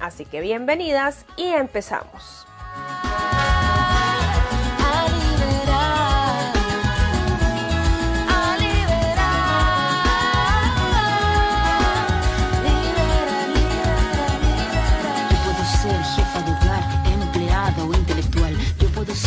Así que bienvenidas y empezamos. Ser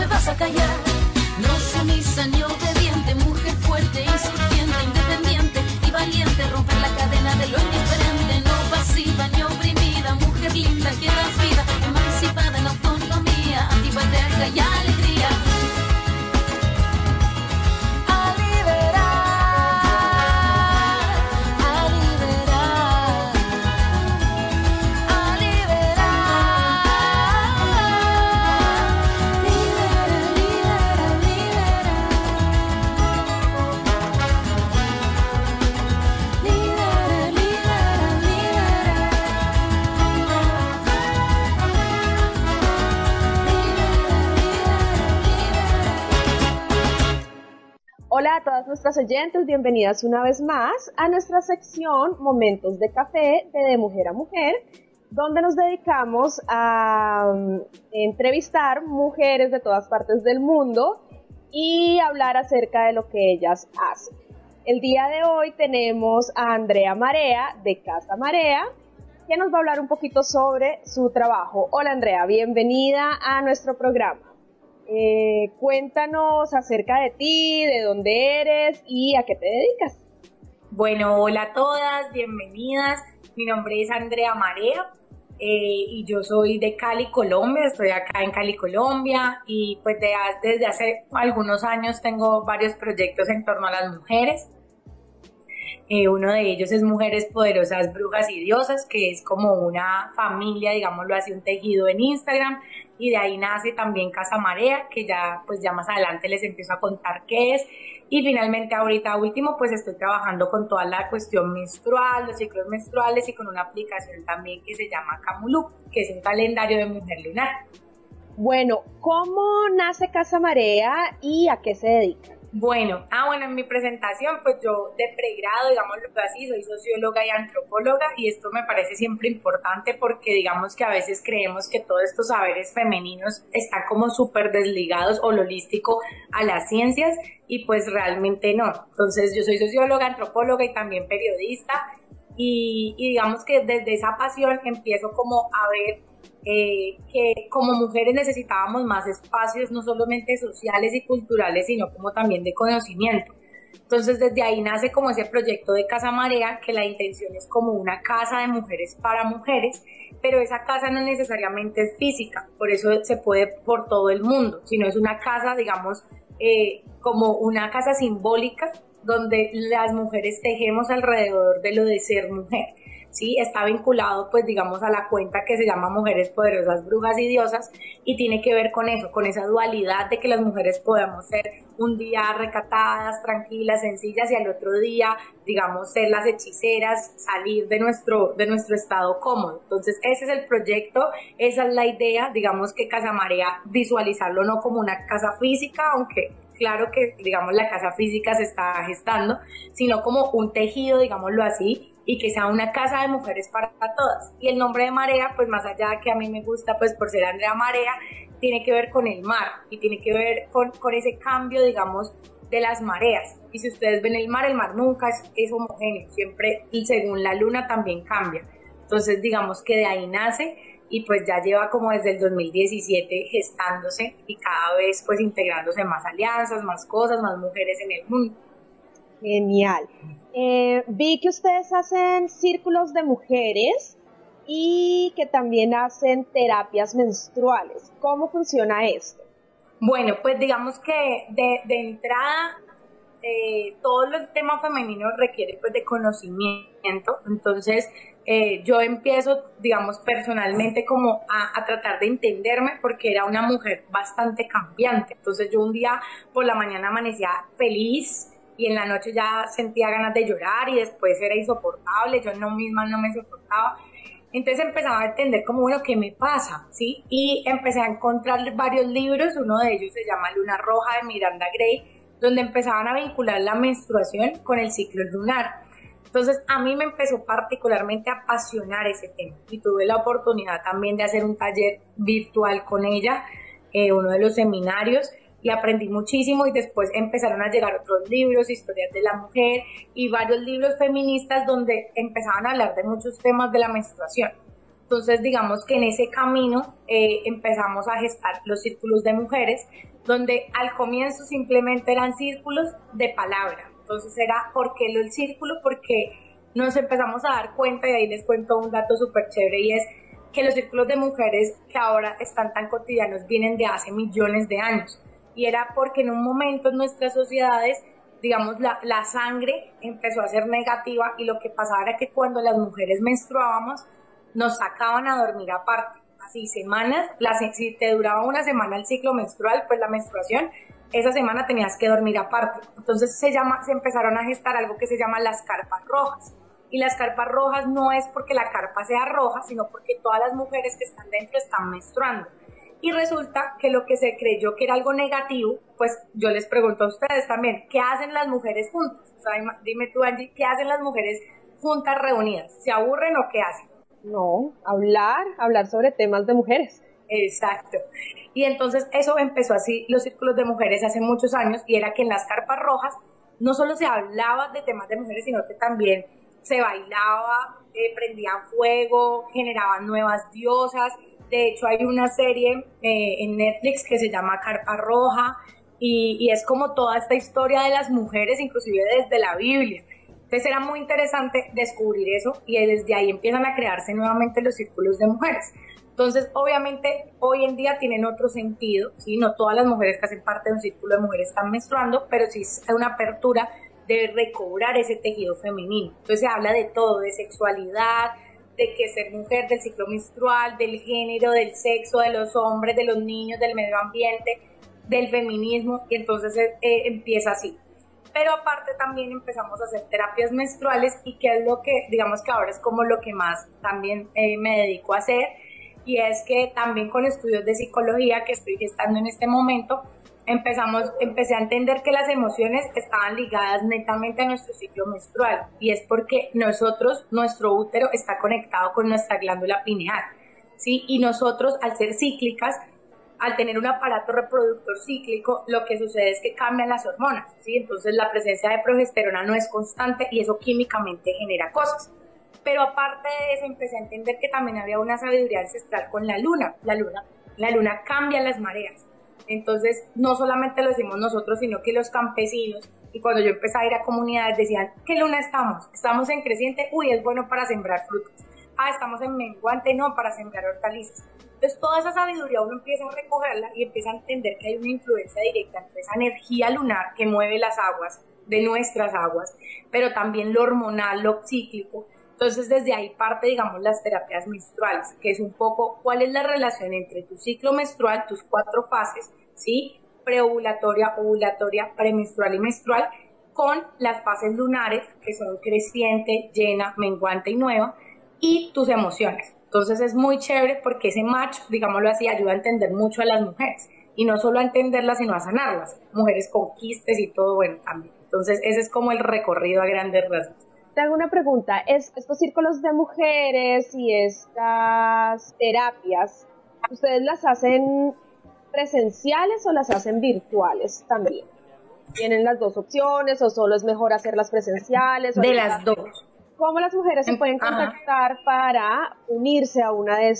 Me vas a callar. No sumisa ni obediente, mujer fuerte, insurgente, independiente y valiente, romper la cadena de lo indiferente, no pasiva ni oprimida, mujer linda que das vida, nuestras oyentes, bienvenidas una vez más a nuestra sección Momentos de Café de, Mujer a Mujer, donde nos dedicamos a um, entrevistar mujeres de todas partes del mundo y hablar acerca de lo que ellas hacen. El día de hoy tenemos a Andrea Marea de Casa Marea, que nos va a hablar un poquito sobre su trabajo. Hola Andrea, bienvenida a nuestro programa. Eh, cuéntanos acerca de ti, de dónde eres y a qué te dedicas. Bueno, hola a todas, bienvenidas. Mi nombre es Andrea Marea eh, y yo soy de Cali, Colombia. Estoy acá en Cali, Colombia y pues de- desde hace algunos años tengo varios proyectos en torno a las mujeres. Eh, uno de ellos es Mujeres Poderosas, Brujas y Diosas, que es como una familia, digámoslo así, un tejido en Instagram. Y de ahí nace también Casa Marea, que ya, pues ya más adelante les empiezo a contar qué es. Y finalmente ahorita último, pues estoy trabajando con toda la cuestión menstrual, los ciclos menstruales y con una aplicación también que se llama Camulup, que es un calendario de mujer lunar. Bueno, ¿cómo nace Casa Marea y a qué se dedica? Bueno, ah, bueno, en mi presentación, pues yo de pregrado, digámoslo así, soy socióloga y antropóloga y esto me parece siempre importante porque digamos que a veces creemos que todos estos saberes femeninos están como súper desligados o holístico a las ciencias y pues realmente no. Entonces yo soy socióloga, antropóloga y también periodista y, y digamos que desde esa pasión empiezo como a ver eh, que como mujeres necesitábamos más espacios, no solamente sociales y culturales, sino como también de conocimiento. Entonces desde ahí nace como ese proyecto de Casa Marea, que la intención es como una casa de mujeres para mujeres, pero esa casa no necesariamente es física, por eso se puede por todo el mundo, sino es una casa, digamos, eh, como una casa simbólica donde las mujeres tejemos alrededor de lo de ser mujer. ¿Sí? Está vinculado, pues, digamos, a la cuenta que se llama Mujeres Poderosas, Brujas y Diosas, y tiene que ver con eso, con esa dualidad de que las mujeres podamos ser un día recatadas, tranquilas, sencillas, y al otro día, digamos, ser las hechiceras, salir de nuestro, de nuestro estado cómodo. Entonces, ese es el proyecto, esa es la idea, digamos que Casa Marea, visualizarlo no como una casa física, aunque claro que, digamos, la casa física se está gestando, sino como un tejido, digámoslo así, y que sea una casa de mujeres para todas. Y el nombre de Marea, pues más allá de que a mí me gusta, pues por ser Andrea Marea, tiene que ver con el mar y tiene que ver con, con ese cambio, digamos, de las mareas. Y si ustedes ven el mar, el mar nunca es, es homogéneo, siempre y según la luna también cambia. Entonces, digamos que de ahí nace y pues ya lleva como desde el 2017 gestándose y cada vez pues integrándose más alianzas, más cosas, más mujeres en el mundo. Genial. Eh, vi que ustedes hacen círculos de mujeres y que también hacen terapias menstruales. ¿Cómo funciona esto? Bueno, pues digamos que de, de entrada eh, todo el tema femenino requiere pues de conocimiento, entonces eh, yo empiezo, digamos, personalmente como a, a, tratar de entenderme porque era una mujer bastante cambiante. Entonces yo un día por la mañana amanecía feliz y en la noche ya sentía ganas de llorar y después era insoportable, yo no misma no me soportaba. Entonces empezaba a entender como, bueno, ¿qué me pasa? ¿Sí? Y empecé a encontrar varios libros, uno de ellos se llama Luna Roja de Miranda Gray, donde empezaban a vincular la menstruación con el ciclo lunar. Entonces a mí me empezó particularmente a apasionar ese tema y tuve la oportunidad también de hacer un taller virtual con ella, eh, uno de los seminarios, y aprendí muchísimo y después empezaron a llegar otros libros, historias de la mujer y varios libros feministas donde empezaban a hablar de muchos temas de la menstruación. Entonces digamos que en ese camino eh, empezamos a gestar los círculos de mujeres, donde al comienzo simplemente eran círculos de palabra. Entonces era, ¿por qué el círculo? Porque nos empezamos a dar cuenta, y ahí les cuento un dato súper chévere, y es que los círculos de mujeres que ahora están tan cotidianos vienen de hace millones de años y era porque en un momento en nuestras sociedades, digamos, la, la sangre empezó a ser negativa y lo que pasaba era que cuando las mujeres menstruábamos, nos sacaban a dormir aparte. Así, semanas, la, si te duraba una semana el ciclo menstrual, pues la menstruación, esa semana tenías que dormir aparte. Entonces se, llama, se empezaron a gestar algo que se llama las carpas rojas. Y las carpas rojas no es porque la carpa sea roja, sino porque todas las mujeres que están dentro están menstruando. Y resulta que lo que se creyó que era algo negativo, pues yo les pregunto a ustedes también, ¿qué hacen las mujeres juntas? O sea, dime tú, Angie, ¿qué hacen las mujeres juntas reunidas? ¿Se aburren o qué hacen? No, hablar, hablar sobre temas de mujeres. Exacto. Y entonces eso empezó así, los círculos de mujeres hace muchos años, y era que en las carpas rojas no solo se hablaba de temas de mujeres, sino que también se bailaba, eh, prendían fuego, generaban nuevas diosas, de hecho, hay una serie eh, en Netflix que se llama Carpa Roja y, y, es como toda esta historia de las mujeres, inclusive desde la Biblia. Entonces era muy interesante descubrir eso y desde ahí empiezan a crearse nuevamente los círculos de mujeres. Entonces, obviamente, hoy en día tienen otro sentido, ¿sí? No todas las mujeres que hacen parte de un círculo de mujeres están menstruando, pero sí es una apertura de recobrar ese tejido femenino. Entonces se habla de todo, de sexualidad, de que ser mujer, del ciclo menstrual, del género, del sexo, de los hombres, de los niños, del medio ambiente, del feminismo, y entonces eh, eh, empieza así. Pero aparte también empezamos a hacer terapias menstruales y que es lo que, digamos que ahora es como lo que más también eh, me dedico a hacer, y es que también con estudios de psicología que estoy gestando en este momento, empezamos, empecé a entender que las emociones estaban ligadas netamente a nuestro ciclo menstrual y es porque nosotros, nuestro útero está conectado con nuestra glándula pineal, ¿sí? Y nosotros, al ser cíclicas, al tener un aparato reproductor cíclico, lo que sucede es que cambian las hormonas, ¿sí? Entonces la presencia de progesterona no es constante y eso químicamente genera cosas. Pero aparte de eso, empecé a entender que también había una sabiduría ancestral con la luna. La luna, la luna cambia las mareas. Entonces, no solamente lo decimos nosotros, sino que los campesinos, y cuando yo empecé a ir a comunidades, decían, ¿qué luna estamos? Estamos en creciente, uy, es bueno para sembrar frutos. Ah, estamos en menguante, no, para sembrar hortalizas. Entonces, toda esa sabiduría uno empieza a recogerla y empieza a entender que hay una influencia directa entre esa energía lunar que mueve las aguas, de nuestras aguas, pero también lo hormonal, lo cíclico. Entonces, desde ahí parte, digamos, las terapias menstruales, que es un poco cuál es la relación entre tu ciclo menstrual, tus cuatro fases, ¿sí? Preovulatoria, ovulatoria, premenstrual y menstrual, con las fases lunares, que son creciente, llena, menguante y nueva, y tus emociones. Entonces es muy chévere porque ese match, digámoslo así, ayuda a entender mucho a las mujeres. Y no solo a entenderlas, sino a sanarlas. Mujeres con quistes y todo, bueno, también. Entonces ese es como el recorrido a grandes rasgos. Te hago una pregunta. ¿Es, estos círculos de mujeres y estas terapias, ¿ustedes las hacen presenciales o las hacen virtuales también? ¿Tienen las dos opciones o solo es mejor hacerlas presenciales? de las dos. ¿Cómo las mujeres se pueden contactar para unirse a una de,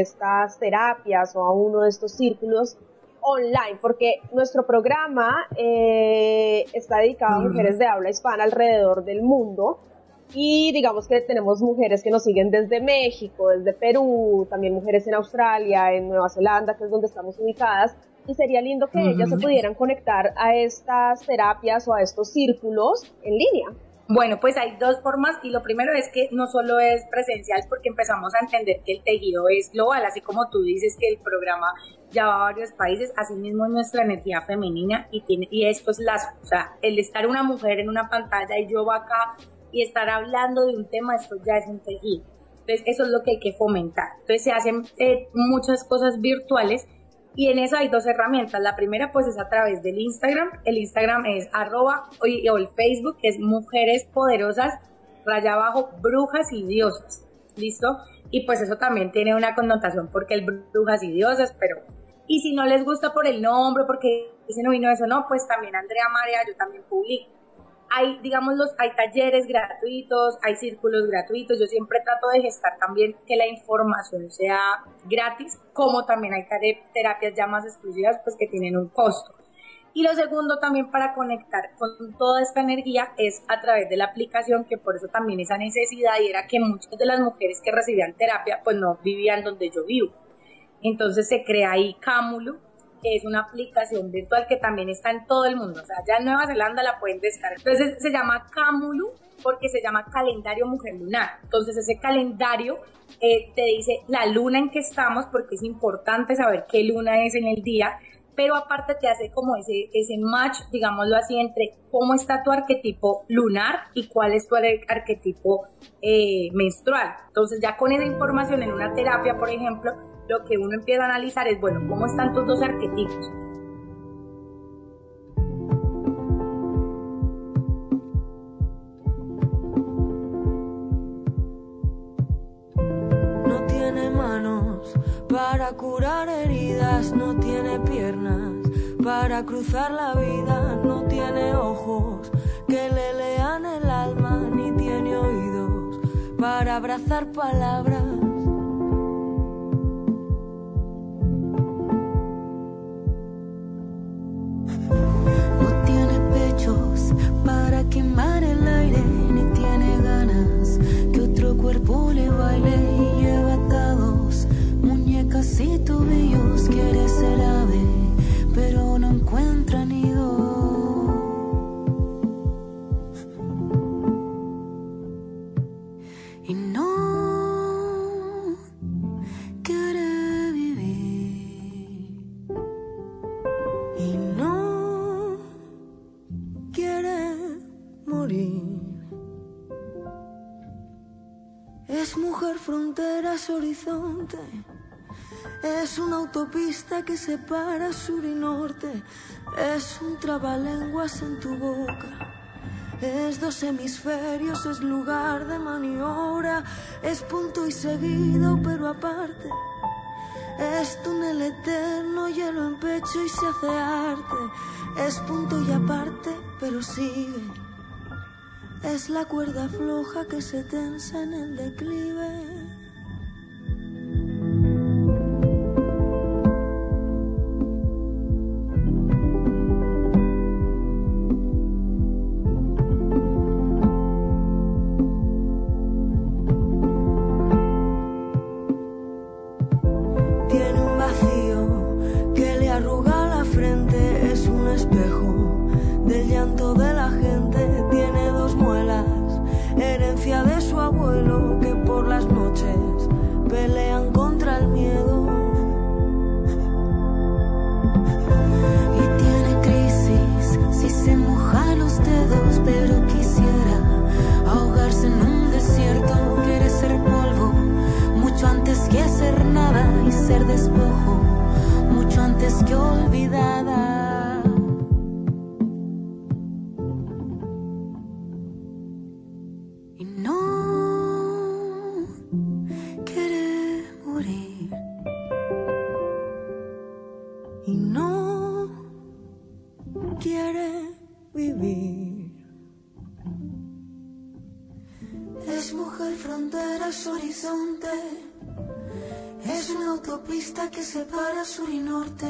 estas terapias o a uno de estos círculos online? Porque nuestro programa eh, está dedicado a mujeres de habla hispana alrededor del mundo. Y digamos que tenemos mujeres que nos siguen desde México, desde Perú, también mujeres en Australia, en Nueva Zelanda, que es donde estamos ubicadas. Y sería lindo que ellas se pudieran conectar a estas terapias o a estos círculos en línea. Bueno, pues hay dos formas y lo primero es que no solo es presencial porque empezamos a entender que el tejido es global, así como tú dices que el programa ya va a varios países, así mismo es nuestra energía femenina y tiene y esto es las, o sea, el estar una mujer en una pantalla y yo acá y estar hablando de un tema, esto ya es un tejido. Entonces, eso es lo que hay que fomentar. Entonces, se hacen eh, muchas cosas virtuales y en eso hay dos herramientas. La primera pues es a través del Instagram. El Instagram es arroba o el Facebook es Mujeres Poderosas, raya abajo, brujas y diosas. ¿Listo? Y pues eso también tiene una connotación porque el brujas y diosas, pero... Y si no les gusta por el nombre, porque ese no vino eso, no, pues también Andrea María, yo también publico hay, digamos, los, hay talleres gratuitos, hay círculos gratuitos. Yo siempre trato de gestar también que la información sea gratis, como también hay terapias ya más exclusivas, pues que tienen un costo. Y lo segundo también para conectar con toda esta energía es a través de la aplicación, que por eso también esa necesidad y era que muchas de las mujeres que recibían terapia pues no vivían donde yo vivo. Entonces se crea ahí Cámulo, es una aplicación virtual que también está en todo el mundo. O sea, ya en Nueva Zelanda la pueden descargar. Entonces se llama Camulu porque se llama calendario mujer lunar. Entonces ese calendario eh, te dice la luna en que estamos porque es importante saber qué luna es en el día pero aparte te hace como ese, ese match, digámoslo así, entre cómo está tu arquetipo lunar y cuál es tu arquetipo eh, menstrual. Entonces ya con esa información en una terapia, por ejemplo, lo que uno empieza a analizar es, bueno, ¿cómo están tus dos arquetipos? No tiene manos para curar heridas, no tiene piernas para cruzar la vida, no tiene ojos que le lean el alma, ni tiene oídos para abrazar palabras quemar el aire, ni tiene ganas que otro cuerpo le baile y lleva atados muñecas y tobillos. Quiere es mujer, fronteras, horizonte. Es una autopista que separa sur y norte. Es un trabalenguas en tu boca. Es dos hemisferios, es lugar de maniobra. Es punto y seguido, pero aparte. Es túnel eterno, hielo en pecho y se hace arte. Es punto y aparte, pero sigue es la cuerda floja que se tensa en el declive. separa sur y norte,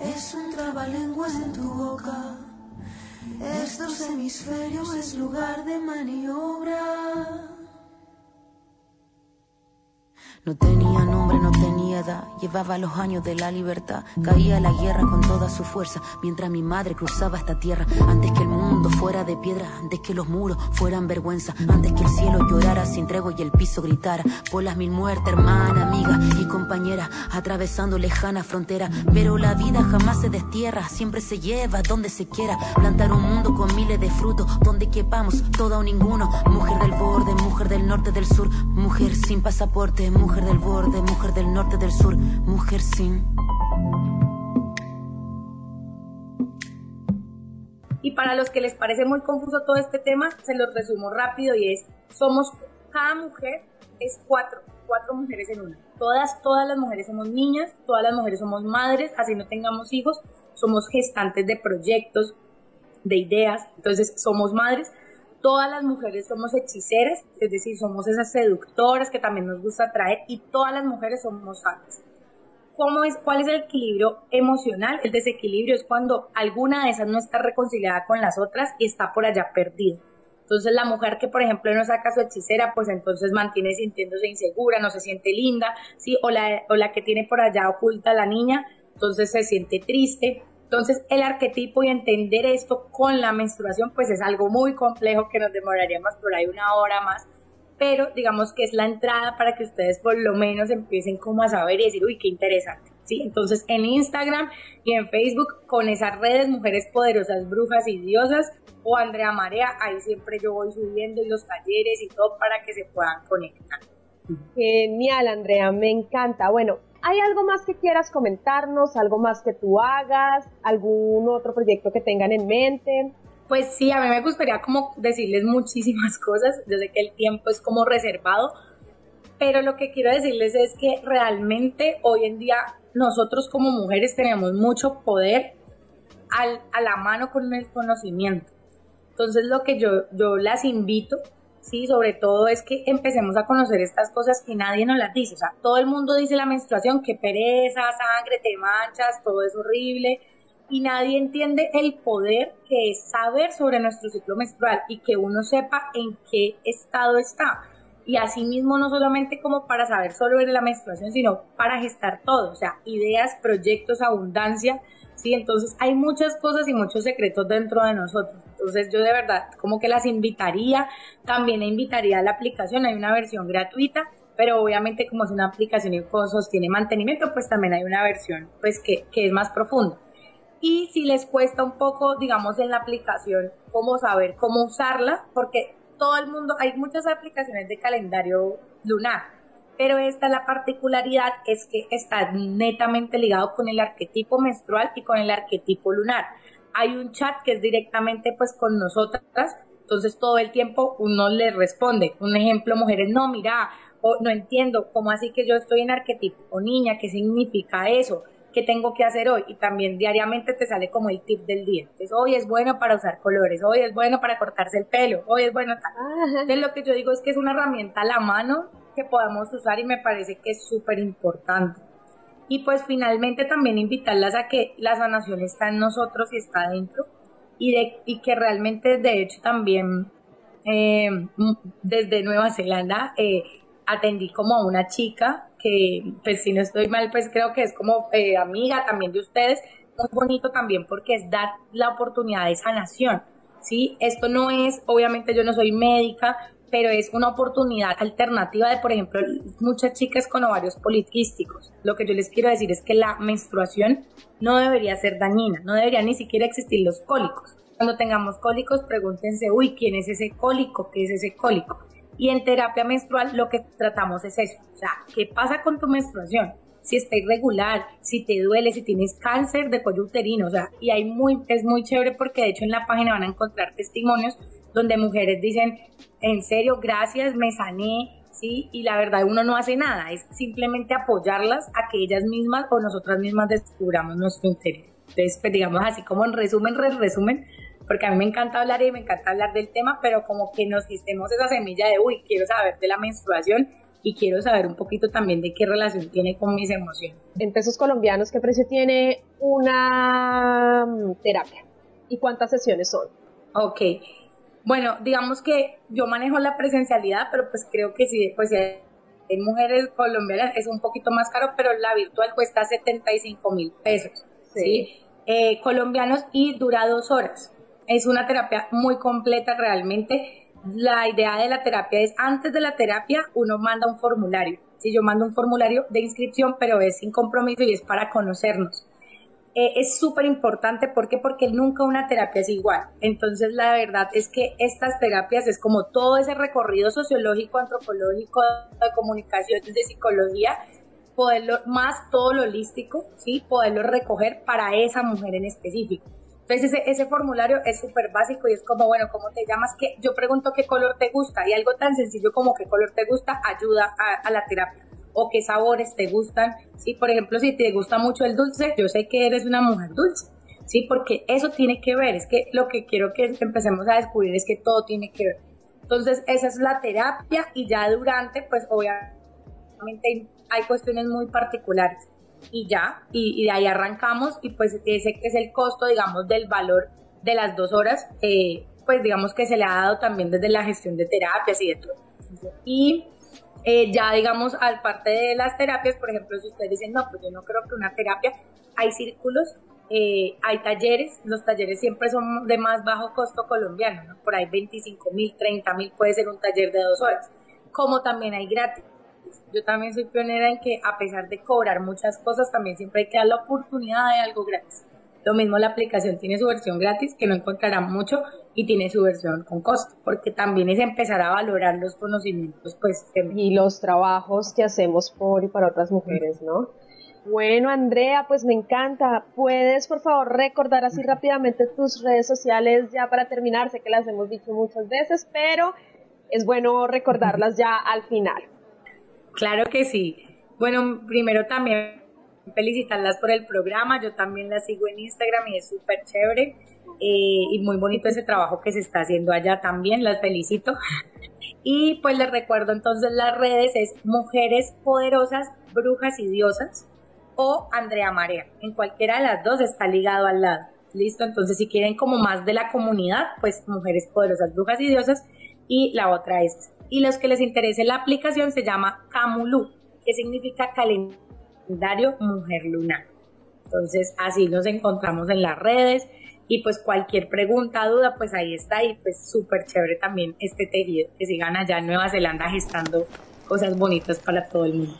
es un trabalenguas en tu boca. Estos hemisferios es lugar de maniobra. No tenía nombre, no tenía edad, llevaba los años de la libertad. Caía la guerra con toda su fuerza, mientras mi madre cruzaba esta tierra. Antes que el mundo fuera de piedra, antes que los muros fueran vergüenza, antes que el cielo llorara sin tregua y el piso gritara. Por las mil muertes, hermana, amiga y compañera, atravesando lejana frontera. Pero la vida jamás se destierra, siempre se lleva donde se quiera. Plantar un mundo con miles de frutos, donde quepamos todo o ninguno. Mujer del borde, mujer del norte, del sur, mujer sin pasaporte, mujer del borde, mujer del norte, del sur, mujer sin. Y para los que les parece muy confuso todo este tema, se lo resumo rápido y es, somos, cada mujer es cuatro, cuatro mujeres en una. Todas, todas las mujeres somos niñas, todas las mujeres somos madres, así no tengamos hijos, somos gestantes de proyectos, de ideas, entonces somos madres, todas las mujeres somos hechiceras, es decir, somos esas seductoras que también nos gusta atraer y todas las mujeres somos sanas. ¿Cómo es, ¿Cuál es el equilibrio emocional? El desequilibrio es cuando alguna de esas no está reconciliada con las otras y está por allá perdida. Entonces la mujer que, por ejemplo, no saca su hechicera, pues entonces mantiene sintiéndose insegura, no se siente linda, ¿sí? O la, o la que tiene por allá oculta la niña, entonces se siente triste. Entonces, el arquetipo y entender esto con la menstruación, pues es algo muy complejo que nos demoraríamos por ahí una hora más, pero digamos que es la entrada para que ustedes por lo menos empiecen como a saber y decir, uy, qué interesante. ¿Sí? Entonces, en Instagram y en Facebook, con esas redes Mujeres Poderosas, Brujas y Diosas, o Andrea Marea, ahí siempre yo voy subiendo los talleres y todo para que se puedan conectar. Genial, Andrea, me encanta. Bueno, ¿Hay algo más que quieras comentarnos? ¿Algo más que tú hagas? ¿Algún otro proyecto que tengan en mente? Pues sí, a mí me gustaría como decirles muchísimas cosas. Yo sé que el tiempo es como reservado, pero lo que quiero decirles es que realmente hoy en día nosotros como mujeres tenemos mucho poder al, a la mano con el conocimiento. Entonces lo que yo, yo las invito ¿sí? Sobre todo es que empecemos a conocer estas cosas que nadie nos las dice. O sea, todo el mundo dice la menstruación, que pereza, sangre, te manchas, todo es horrible. Y nadie entiende el poder que es saber sobre nuestro ciclo menstrual y que uno sepa en qué estado está. Y asimismo, no solamente como para saber sobre la menstruación, sino para gestar todo. O sea, ideas, proyectos, abundancia ¿sí? Entonces hay muchas cosas y muchos secretos dentro de nosotros. Entonces yo de verdad como que las invitaría, también invitaría a la aplicación, hay una versión gratuita, pero obviamente como es una aplicación y sostiene mantenimiento, pues también hay una versión pues que, que es más profunda. Y si les cuesta un poco, digamos, en la aplicación, cómo saber cómo usarla, porque todo el mundo, hay muchas aplicaciones de calendario lunar, pero esta la particularidad es que está netamente ligado con el arquetipo menstrual y con el arquetipo lunar. Hay un chat que es directamente pues con nosotras, entonces todo el tiempo uno le responde. Un ejemplo, mujeres, no, mira, o no entiendo, ¿cómo así que yo estoy en arquetipo niña? ¿Qué significa eso? ¿Qué tengo que hacer hoy? Y también diariamente te sale como el tip del día. Entonces, hoy es bueno para usar colores, hoy es bueno para cortarse el pelo, hoy es bueno tal. Entonces, lo que yo digo es que es una herramienta a la mano que podamos usar y me parece que es súper importante. Y pues finalmente también invitarlas a que la sanación está en nosotros y está dentro y, de, y que realmente de hecho también eh, desde Nueva Zelanda eh, atendí como a una chica que pues si no estoy mal pues creo que es como eh, amiga también de ustedes muy bonito también porque es dar la oportunidad de sanación ¿sí? Esto no es, obviamente yo no soy médica, pero es una oportunidad alternativa de, por ejemplo, muchas chicas con ovarios poliquísticos. Lo que yo les quiero decir es que la menstruación no debería ser dañina, no debería ni siquiera existir los cólicos. Cuando tengamos cólicos, pregúntense, uy, ¿quién es ese cólico? ¿Qué es ese cólico? Y en terapia menstrual lo que tratamos es eso, o sea, ¿qué pasa con tu menstruación? Si está irregular, si te duele, si tienes cáncer de cuello uterino, o sea, y hay muy, es muy chévere porque de hecho en la página van a encontrar testimonios donde mujeres dicen, en serio, gracias, me sané, ¿sí? Y la verdad uno no hace nada, es simplemente apoyarlas a que ellas mismas o nosotras mismas descubramos nuestro interior. Entonces, pues digamos así como en resumen, resumen, porque a mí me encanta hablar y me encanta hablar del tema, pero como que nos hicimos esa semilla de, uy, quiero saber de la menstruación y quiero saber un poquito también de qué relación tiene con mis emociones. En pesos colombianos, ¿qué precio tiene una mm, terapia? ¿Y cuántas sesiones son? Ok, bueno, digamos que yo manejo la presencialidad, pero pues creo que sí, pues si hay mujeres colombianas es un poquito más caro, pero la virtual cuesta 75 mil pesos, ¿sí? Eh, colombianos y dura dos horas. Es una terapia muy completa realmente. La idea de la terapia es, antes de la terapia, uno manda un formulario. Si yo mando un formulario de inscripción, pero es sin compromiso y es para conocernos. Eh, es súper importante. ¿Por qué? Porque nunca una terapia es igual. Entonces, la verdad es que estas terapias es como todo ese recorrido sociológico, antropológico, de comunicación, de psicología, poderlo, más todo lo holístico, ¿sí? Poderlo recoger para esa mujer en específico. Entonces, ese, ese formulario es súper básico y es como, bueno, ¿cómo te llamas? que Yo pregunto qué color te gusta y algo tan sencillo como qué color te gusta ayuda a la terapia o qué sabores te gustan. Sí, por ejemplo, si te gusta mucho el dulce, yo sé que eres una mujer dulce. Sí, porque eso tiene que ver, es que lo que quiero que empecemos a descubrir es que todo tiene que ver. Entonces, esa es la terapia y ya durante, pues obviamente hay cuestiones muy particulares y ya, y, de ahí arrancamos y pues ese es el costo, digamos, del valor de las dos horas, eh, pues digamos que se le ha dado también desde la gestión de terapias y de todo. Y eh, ya digamos, al parte de las terapias, por ejemplo, si ustedes dicen, no, pues yo no creo que una terapia, hay círculos, eh, hay talleres, los talleres siempre son de más bajo costo colombiano, ¿no? por ahí 25 mil, 30 mil puede ser un taller de dos horas, como también hay gratis. Yo también soy pionera en que a pesar de cobrar muchas cosas, también siempre hay que dar la oportunidad de algo gratis. Lo mismo la aplicación tiene su versión gratis, que no encontrarán mucho, y tiene su versión con costo, porque también es empezar a valorar los conocimientos, pues. Y los trabajos que hacemos por y para otras mujeres, ¿no? Bueno, Andrea, pues me encanta. ¿Puedes, por favor, recordar así rápidamente tus redes sociales ya para terminar? Sé que las hemos dicho muchas veces, pero es bueno recordarlas ya al final. Claro que sí. Bueno, primero también felicitarlas por el programa. Yo también las sigo en Instagram y es súper chévere. Eh, y muy bonito ese trabajo que se está haciendo allá también. Las felicito. Y pues les recuerdo entonces las redes es Mujeres Poderosas, Brujas y Diosas o Andrea Marea. En cualquiera de las dos está ligado al lado. Listo, entonces si quieren como más de la comunidad, pues Mujeres Poderosas, Brujas y Diosas y la otra es. Y los que les interese la aplicación se llama Camulu, que significa calendario calendario Mujer Lunar. Entonces así nos encontramos en las redes y pues cualquier pregunta, duda, pues ahí está y pues súper chévere también este tejido que sigan allá en Nueva Zelanda gestando cosas bonitas para todo el mundo.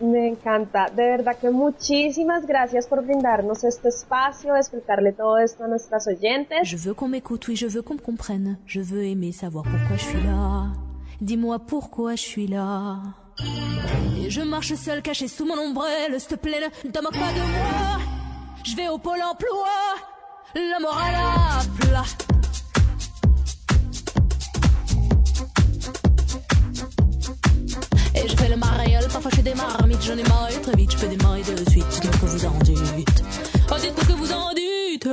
Me encanta, de verdad que muchísimas gracias por brindarnos este espacio, explicarle todo esto a nuestras oyentes. Je veux qu'on m'écoute, oui, je veux qu'on me comprenne. Je veux aimer savoir pourquoi je suis là. Dis-moi pourquoi je suis là. Et je marche seul caché sous mon ombrelle, s'il te plaît, ne te moque pas de moi. Je vais au pôle emploi, la morale à plat. Et je fais le mariole, parfois je des marmites, j'en ai marre très vite, je des maris de suite. vous en dites. Oh, dites ce que vous en dites.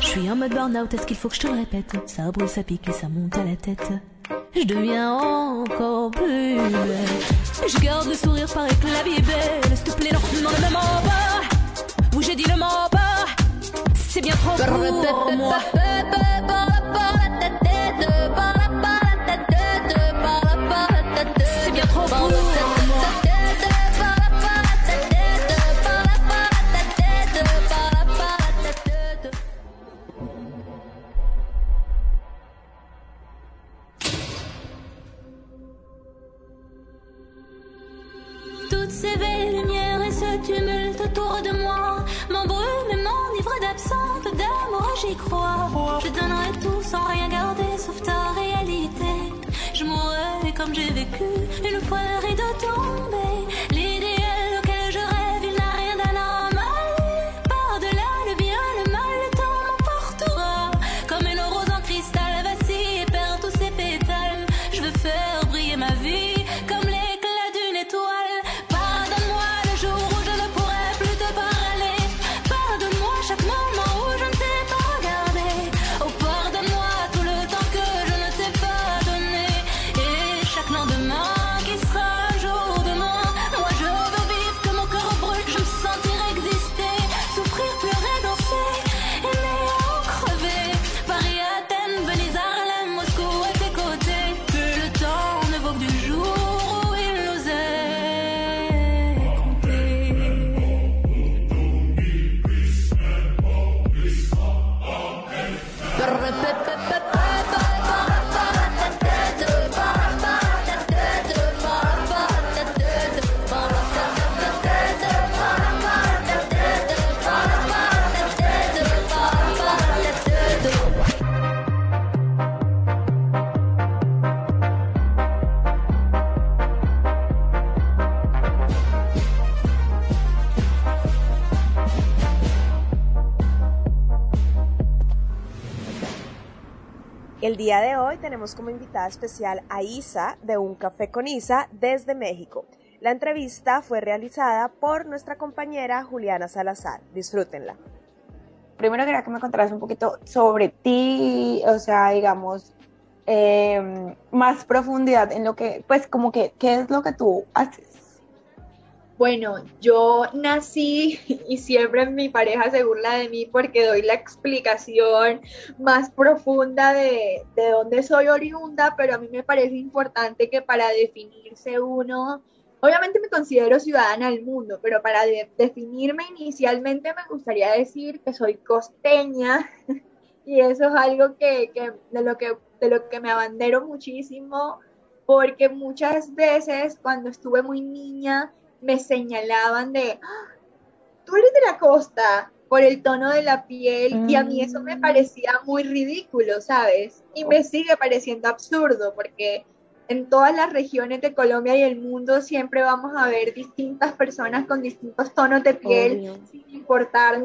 Je suis en mode burn-out, est-ce qu'il faut que je te le répète? Ça brûle, ça pique et ça monte à la tête. Je deviens encore plus belle. Je garde le sourire, pareil que la vie belle. S'il te plaît, non, ne me mens pas. Oui, j'ai dit ne mens pas. C'est bien trop pour moi. Toutes ces belles lumières et ce tumulte autour de moi m'embrument et m'enivrent d'absence, d'amour, j'y crois. Je donnerai tout sans rien garder sauf ta réalité. Je mourrai comme j'ai vécu une fois le rideau tombé. El día de hoy tenemos como invitada especial a Isa de Un Café con Isa desde México. La entrevista fue realizada por nuestra compañera Juliana Salazar. Disfrútenla. Primero quería que me contaras un poquito sobre ti, o sea, digamos, eh, más profundidad en lo que, pues como que, ¿qué es lo que tú haces? Bueno, yo nací y siempre mi pareja se burla de mí porque doy la explicación más profunda de, de dónde soy oriunda, pero a mí me parece importante que para definirse uno, obviamente me considero ciudadana del mundo, pero para de- definirme inicialmente me gustaría decir que soy costeña y eso es algo que, que de lo que de lo que me abandero muchísimo porque muchas veces cuando estuve muy niña me señalaban de, "Ah, tú eres de la costa por el tono de la piel y a mí eso me parecía muy ridículo, ¿sabes? Y me sigue pareciendo absurdo porque en todas las regiones de Colombia y el mundo siempre vamos a ver distintas personas con distintos tonos de piel, Obvio. sin importar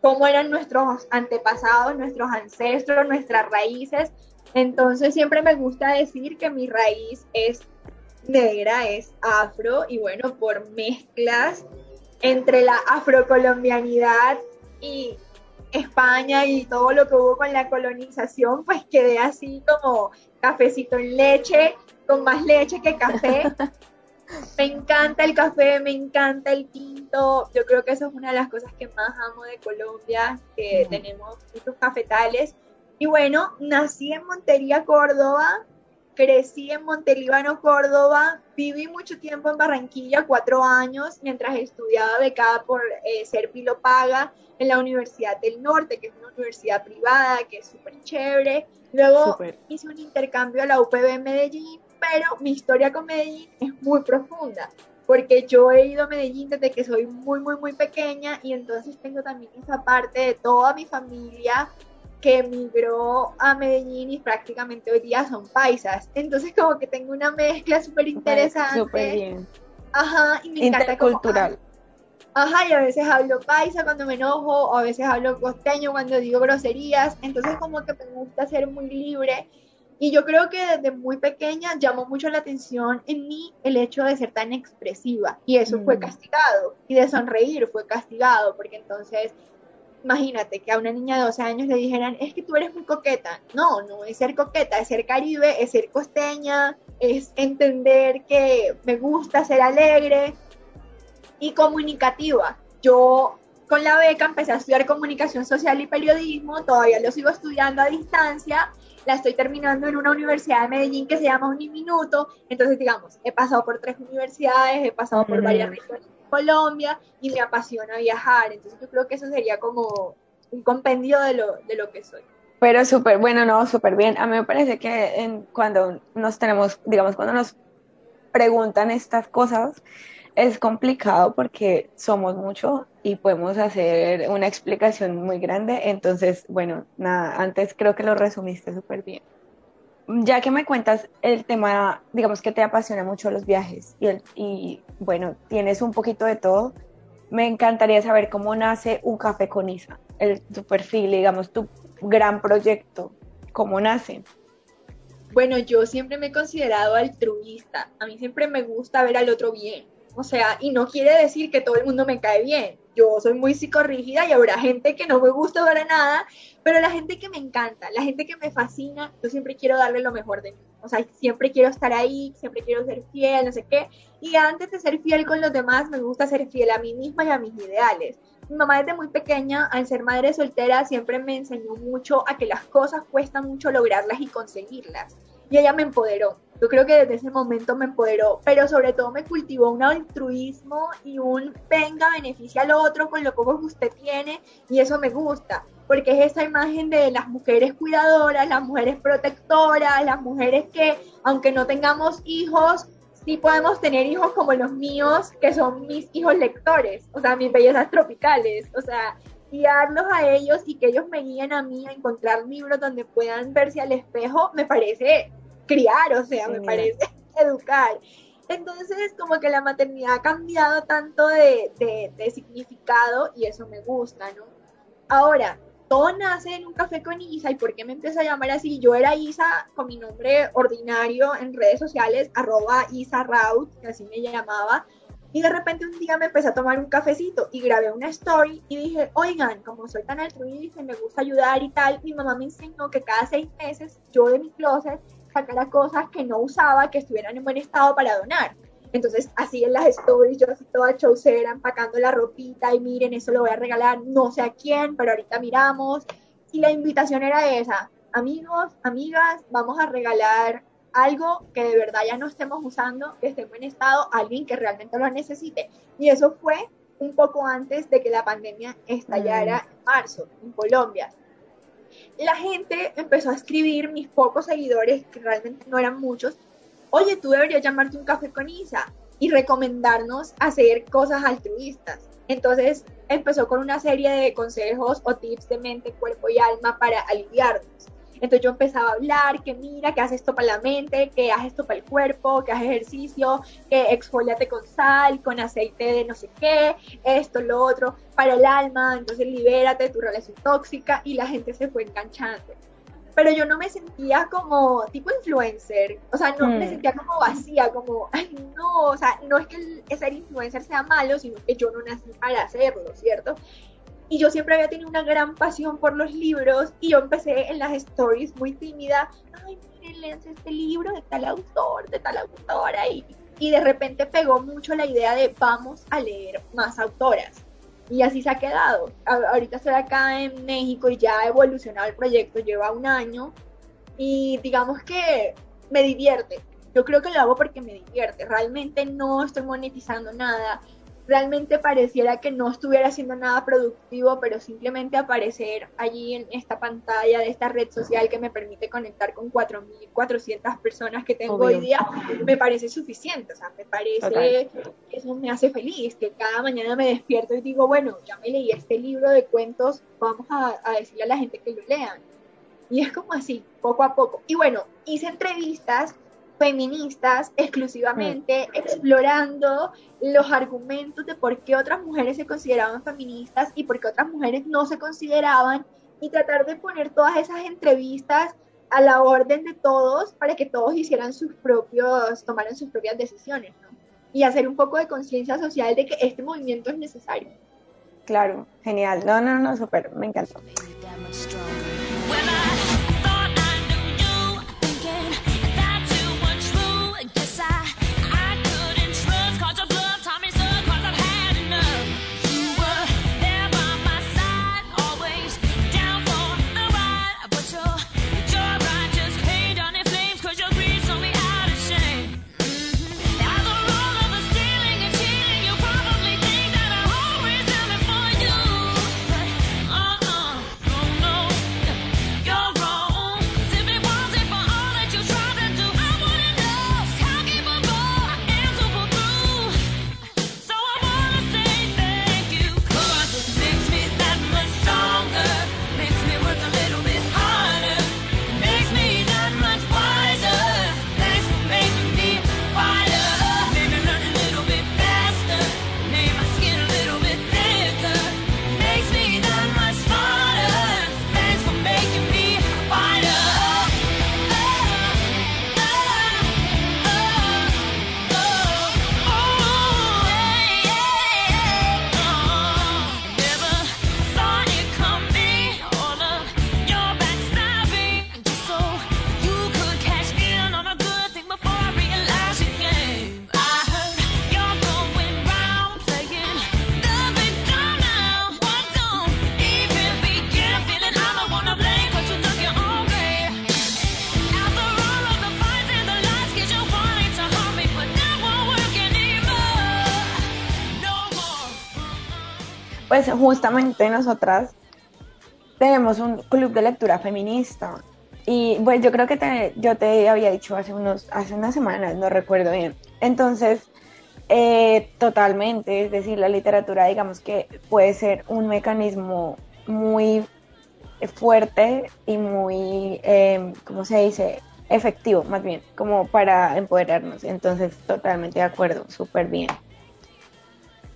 cómo eran nuestros antepasados, nuestros ancestros, nuestras raíces. Entonces siempre me gusta decir que mi raíz es negra, es afro y bueno, por mezclas entre la afrocolombianidad y España y todo lo que hubo con la colonización, pues quedé así como cafecito en leche, con más leche que café. Me encanta el café, me encanta el tinto. Yo creo que eso es una de las cosas que más amo de Colombia, que tenemos muchos cafetales. Y bueno, nací en Montería, Córdoba, crecí en Montelíbano, Córdoba, viví mucho tiempo en Barranquilla, cuatro años, mientras estudiaba becada por eh, ser Paga en la Universidad del Norte, que es una universidad privada, que es súper chévere. Luego Súper. hice un intercambio a la UPB en Medellín, pero mi historia con Medellín es muy profunda, porque yo he ido a Medellín desde que soy muy, muy, muy pequeña y entonces tengo también esa parte de toda mi familia que emigró a Medellín y prácticamente hoy día son paisas. Entonces como que tengo una mezcla súper interesante. Súper bien. Ajá, y me encanta como, Intercultural. Ajá, y a veces hablo paisa cuando me enojo, o a veces hablo costeño cuando digo groserías, entonces como que me gusta ser muy libre. Y yo creo que desde muy pequeña llamó mucho la atención en mí el hecho de ser tan expresiva, y eso fue Mm. castigado, y de sonreír fue castigado, porque entonces imagínate que a una niña de 12 años le dijeran, es que tú eres muy coqueta. No, no es ser coqueta, es ser caribe, es ser costeña, es entender que me gusta ser alegre y comunicativa. Yo con la beca empecé a estudiar comunicación social y periodismo, todavía lo sigo estudiando a distancia, la estoy terminando en una universidad de Medellín que se llama Uniminuto, entonces digamos, he pasado por tres universidades, he pasado por Ujú. varias regiones Colombia y me apasiona viajar, entonces yo creo que eso sería como un compendio de lo, de lo que soy. Pero súper, bueno, no, súper bien. A mí me parece que en- cuando nos tenemos, digamos, cuando nos preguntan estas cosas, es complicado porque somos mucho y podemos hacer una explicación muy grande. Entonces, bueno, nada, antes creo que lo resumiste súper bien. Ya que me cuentas el tema, digamos que te apasiona mucho los viajes y, el- y bueno, tienes un poquito de todo, me encantaría saber cómo nace un café con Isa, el, tu perfil, digamos, tu gran proyecto, cómo nace. Bueno, yo siempre me he considerado altruista. A mí siempre me gusta ver al otro bien. O sea, y no quiere decir que todo el mundo me cae bien. Yo soy muy psicorrígida y habrá gente que no me gusta para nada, pero la gente que me encanta, la gente que me fascina, yo siempre quiero darle lo mejor de mí. O sea, siempre quiero estar ahí, siempre quiero ser fiel, no sé qué. Y antes de ser fiel con los demás, me gusta ser fiel a mí misma y a mis ideales. Mi mamá desde muy pequeña, al ser madre soltera, siempre me enseñó mucho a que las cosas cuestan mucho lograrlas y conseguirlas. Y ella me empoderó. Yo creo que desde ese momento me empoderó, pero sobre todo me cultivó un altruismo y un venga, beneficia al otro con lo poco que usted tiene, y eso me gusta, porque es esa imagen de las mujeres cuidadoras, las mujeres protectoras, las mujeres que, aunque no tengamos hijos, sí podemos tener hijos como los míos, que son mis hijos lectores, o sea, mis bellezas tropicales, o sea, guiarlos a ellos y que ellos me guíen a mí a encontrar libros donde puedan verse al espejo, me parece criar, o sea, me parece educar. Entonces, como que la maternidad ha cambiado tanto de, de- de significado y eso me gusta, ¿no? Ahora, todo nace en un café con Isa y ¿por qué me empiezo a llamar así? Yo era Isa con mi nombre ordinario en redes sociales, arroba Isa Raut, que así me llamaba, y de repente un día me empecé a tomar un cafecito y grabé una story y dije, oigan, como soy tan altruista y me gusta ayudar y tal, mi mamá me enseñó que cada seis meses yo de mi closet sacara cosas que no usaba, que estuvieran en buen estado para donar. Entonces, así en las stories, yo así toda chaucera, empacando la ropita y miren, eso lo voy a regalar, no sé a quién, pero ahorita miramos. Y la invitación era esa, amigos, amigas, vamos a regalar algo que de verdad ya no estemos usando, que esté en buen estado, a alguien que realmente lo necesite. Y eso fue un poco antes de que la pandemia estallara en marzo en Colombia. La gente empezó a escribir, mis pocos seguidores, que realmente no eran muchos, oye, tú deberías llamarte un café con Isa y recomendarnos hacer cosas altruistas. Entonces empezó con una serie de consejos o tips de mente, cuerpo y alma para aliviarnos. Entonces yo empezaba a hablar, que mira, que haces esto para la mente, que haces esto para el cuerpo, que haces ejercicio, que exfoliate con sal, con aceite de no sé qué, esto, lo otro, para el alma, entonces libérate de tu relación tóxica y la gente se fue enganchando. Pero yo no me sentía como tipo influencer, o sea, no me Mm. sentía como vacía, como, ay, no, o sea, no es que el- ser influencer sea malo, sino que yo no nací para hacerlo, ¿cierto? Y yo siempre había tenido una gran pasión por los libros y yo empecé en las stories muy tímida, ay, miren, léanse este libro de tal autor, de tal autora, y, y de repente pegó mucho la idea de vamos a leer más autoras. Y así se ha quedado. A- ahorita estoy acá en México y ya ha evolucionado el proyecto, lleva un año y digamos que me divierte. Yo creo que lo hago porque me divierte. Realmente no estoy monetizando nada. Realmente pareciera que no estuviera haciendo nada productivo, pero simplemente aparecer allí en esta pantalla de esta red social que me permite conectar con 4.400 personas que tengo Obvio. hoy día, me parece suficiente. O sea, me parece que eso me hace feliz, que cada mañana me despierto y digo, bueno, ya me leí este libro de cuentos, vamos a, a decirle a la gente que lo lean. Y es como así, poco a poco. Y bueno, hice entrevistas feministas exclusivamente, explorando los argumentos de por qué otras mujeres se consideraban feministas y por qué otras mujeres no se consideraban, y tratar de poner todas esas entrevistas a la orden de todos para que todos hicieran sus propios, tomaran sus propias decisiones, ¿no? Y hacer un poco de conciencia social de que este movimiento es necesario. Claro, genial. No, no, no, súper, me encantó. Pues justamente nosotras tenemos un club de lectura feminista y pues yo creo que te, yo te había dicho hace unos hace unas semanas, no recuerdo bien. Entonces, eh, totalmente, es decir, la literatura digamos que puede ser un mecanismo muy fuerte y muy, eh, ¿cómo se dice? Efectivo, más bien, como para empoderarnos. Entonces, totalmente de acuerdo, súper bien.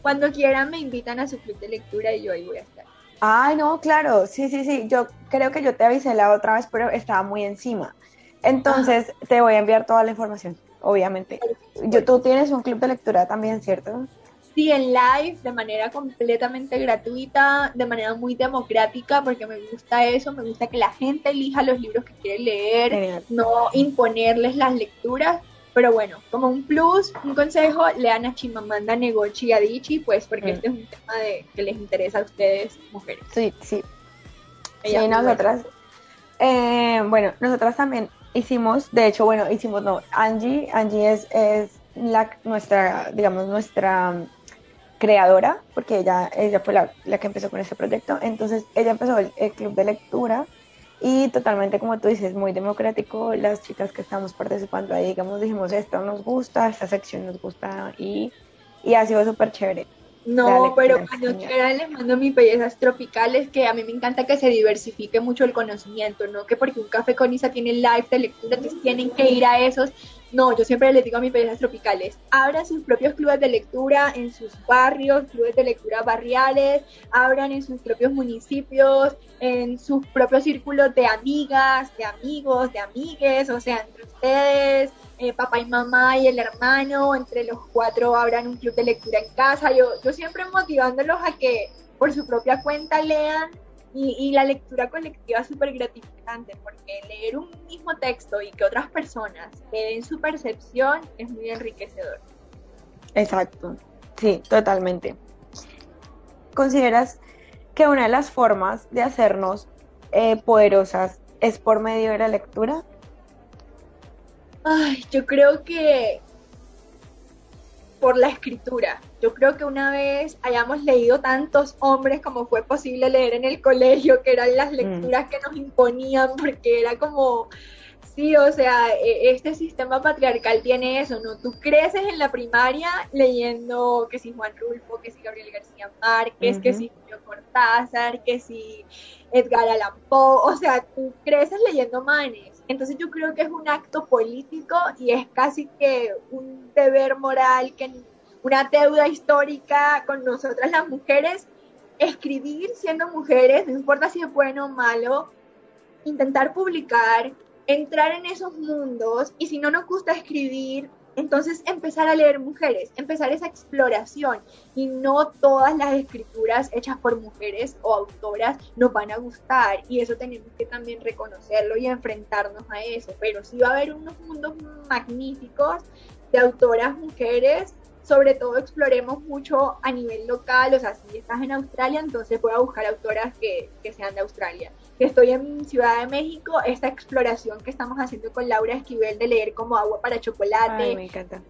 Cuando quieran me invitan a su club de lectura y yo ahí voy a estar. Ay, no, claro, sí, sí, sí. Yo creo que yo te avisé la otra vez, pero estaba muy encima. Entonces, te voy a enviar toda la información, obviamente. Yo, tú tienes un club de lectura también, ¿cierto? Sí, en live, de manera completamente gratuita, de manera muy democrática, porque me gusta eso, me gusta que la gente elija los libros que quiere leer, no imponerles las lecturas. Pero bueno, como un plus, un consejo, lean a Chimamanda Ngozi Adichie, pues porque este es un tema de, que les interesa a ustedes, mujeres. Sí, sí. sí, nosotras, eh, bueno, nosotras también hicimos, de hecho, bueno, hicimos, no, Angie, Angie es, es la, nuestra, digamos, nuestra creadora, porque ella, ella fue la, la que empezó con este proyecto, entonces ella empezó el, el club de lectura, y totalmente como tú dices, muy democrático, las chicas que estamos participando ahí, digamos, dijimos, esto nos gusta, esta sección nos gusta y, y ha sido súper chévere. No, pero cuando quieran les mando mis bellezas tropicales, que a mí me encanta que se diversifique mucho el conocimiento, no que porque un café con Isa tiene live de lectura, entonces tienen que ir a esos. No, yo siempre les digo a mis bellezas tropicales, abran sus propios clubes de lectura en sus barrios, clubes de lectura barriales, abran en sus propios municipios, en sus propios círculos de amigas, de amigos, de amigues, o sea, entre ustedes, eh, papá y mamá y el hermano, entre los cuatro abran un club de lectura en casa. Yo, yo siempre motivándolos a que por su propia cuenta lean y, y la lectura colectiva es súper gratificante porque leer un mismo texto y que otras personas le den su percepción es muy enriquecedor. Exacto, sí, totalmente. ¿Consideras que una de las formas de hacernos eh, poderosas es por medio de la lectura? Ay, yo creo que por la escritura. Yo creo que una vez hayamos leído tantos hombres como fue posible leer en el colegio, que eran las lecturas que nos imponían, porque era como, sí, o sea, e, este sistema patriarcal tiene eso, ¿no? Tú creces en la primaria leyendo que si Juan Rulfo, que si Gabriel García Márquez, que si Julio Cortázar, que si Edgar Allan Poe, o sea, tú creces leyendo manes Entonces yo creo que es un acto político y es casi que un deber moral, que una deuda histórica con nosotras las mujeres, escribir siendo mujeres, no importa si es bueno o malo, intentar publicar, entrar en esos mundos y si no nos gusta escribir, entonces empezar a leer mujeres, empezar esa exploración. Y no todas las escrituras hechas por mujeres o autoras nos van a gustar. Y eso tenemos que también reconocerlo y enfrentarnos a eso, pero sí va a haber unos mundos magníficos de autoras mujeres sobre todo exploremos mucho a nivel local, o sea, si estás en Australia, entonces voy a buscar autoras que, que sean de Australia que estoy en Ciudad de México, esta exploración que estamos haciendo con Laura Esquivel de leer como agua para chocolate. Ay, me encanta.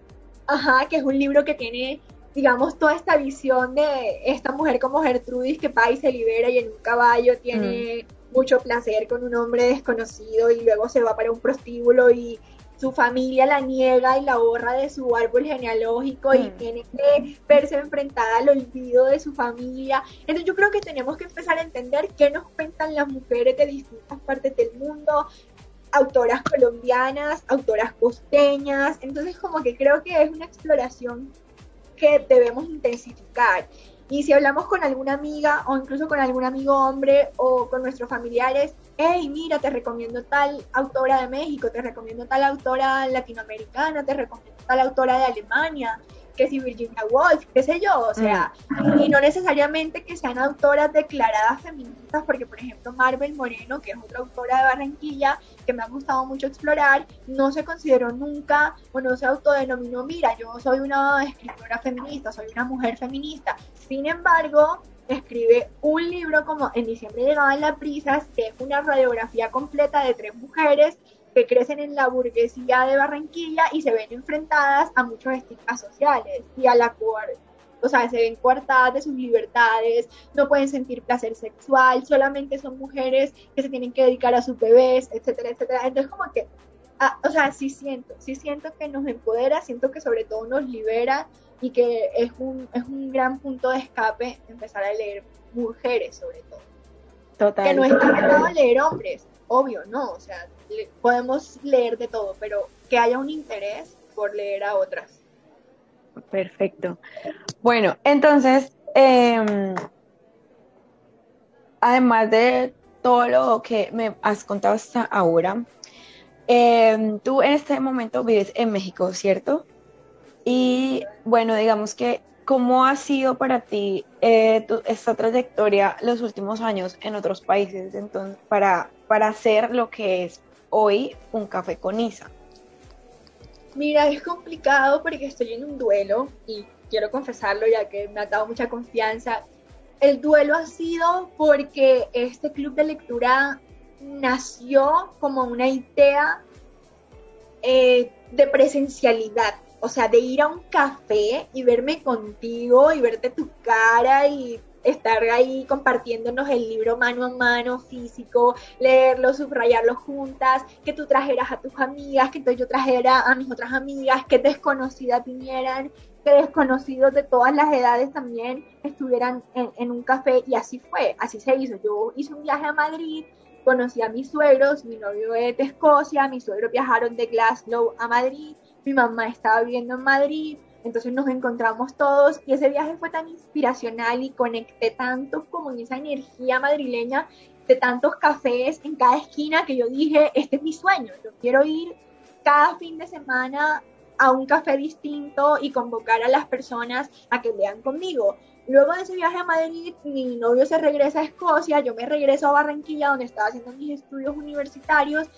Ajá, que es un libro que tiene, digamos, toda esta visión de esta mujer como Gertrudis que va y se libera y en un caballo tiene mm. mucho placer con un hombre desconocido y luego se va para un prostíbulo y su familia la niega y la borra de su árbol genealógico y mm. tiene que verse enfrentada al olvido de su familia. Entonces yo creo que tenemos que empezar a entender qué nos cuentan las mujeres de distintas partes del mundo, autoras colombianas, autoras costeñas. Entonces como que creo que es una exploración que debemos intensificar. Y si hablamos con alguna amiga o incluso con algún amigo hombre o con nuestros familiares, hey, mira, te recomiendo tal autora de México, te recomiendo tal autora latinoamericana, te recomiendo tal autora de Alemania, que si Virginia Woolf, qué sé yo, o sea, mm. y no necesariamente que sean autoras declaradas feministas, porque por ejemplo Marvel Moreno, que es otra autora de Barranquilla, que me ha gustado mucho explorar, no se consideró nunca o no se autodenominó, mira, yo soy una escritora feminista, soy una mujer feminista. Sin embargo, escribe un libro como En diciembre llegaban las prisas, que es una radiografía completa de tres mujeres que crecen en la burguesía de Barranquilla y se ven enfrentadas a muchos estigmas sociales y a la cual, o sea, se ven coartadas de sus libertades, no pueden sentir placer sexual, solamente son mujeres que se tienen que dedicar a sus bebés, etcétera, etcétera. Entonces como que, ah, o sea, sí siento, sí siento que nos empodera, siento que sobre todo nos libera y que es un, es un gran punto de escape empezar a leer mujeres sobre todo. Total. Que no está leer hombres, obvio, no, o sea, podemos leer de todo, pero que haya un interés por leer a otras. Perfecto. Bueno, entonces, em, además de todo lo que me has contado hasta ahora, em, tú en este momento vives en México, ¿cierto? Y bueno, digamos que, ¿cómo ha sido para ti eh, esta trayectoria los últimos años en otros países entonces, para, para hacer lo que es hoy un café con Isa? Mira, es complicado porque estoy en un duelo y quiero confesarlo ya que me ha dado mucha confianza. El duelo ha sido porque este club de lectura nació como una idea eh, de presencialidad, o sea, de ir a un café y verme contigo y verte tu cara y estar ahí compartiéndonos el libro mano a mano, físico, leerlo, subrayarlo juntas, que tú trajeras a tus amigas, que yo trajera a mis otras amigas, que desconocidas vinieran, que desconocidos de todas las edades también estuvieran en, un café y así fue, así se hizo. Yo hice un viaje a Madrid, conocí a mis suegros, mi novio es de Escocia, mis suegros viajaron de Glasgow a Madrid, mi mamá estaba viviendo en Madrid, entonces nos encontramos todos y ese viaje fue tan inspiracional y conecté tanto como en esa energía madrileña de tantos cafés en cada esquina que yo dije, este es mi sueño, yo quiero ir cada fin de semana a un café distinto y convocar a las personas a que vean conmigo. Luego de ese viaje a Madrid, mi novio se regresa a Escocia, yo me regreso a Barranquilla, donde estaba haciendo mis estudios universitarios,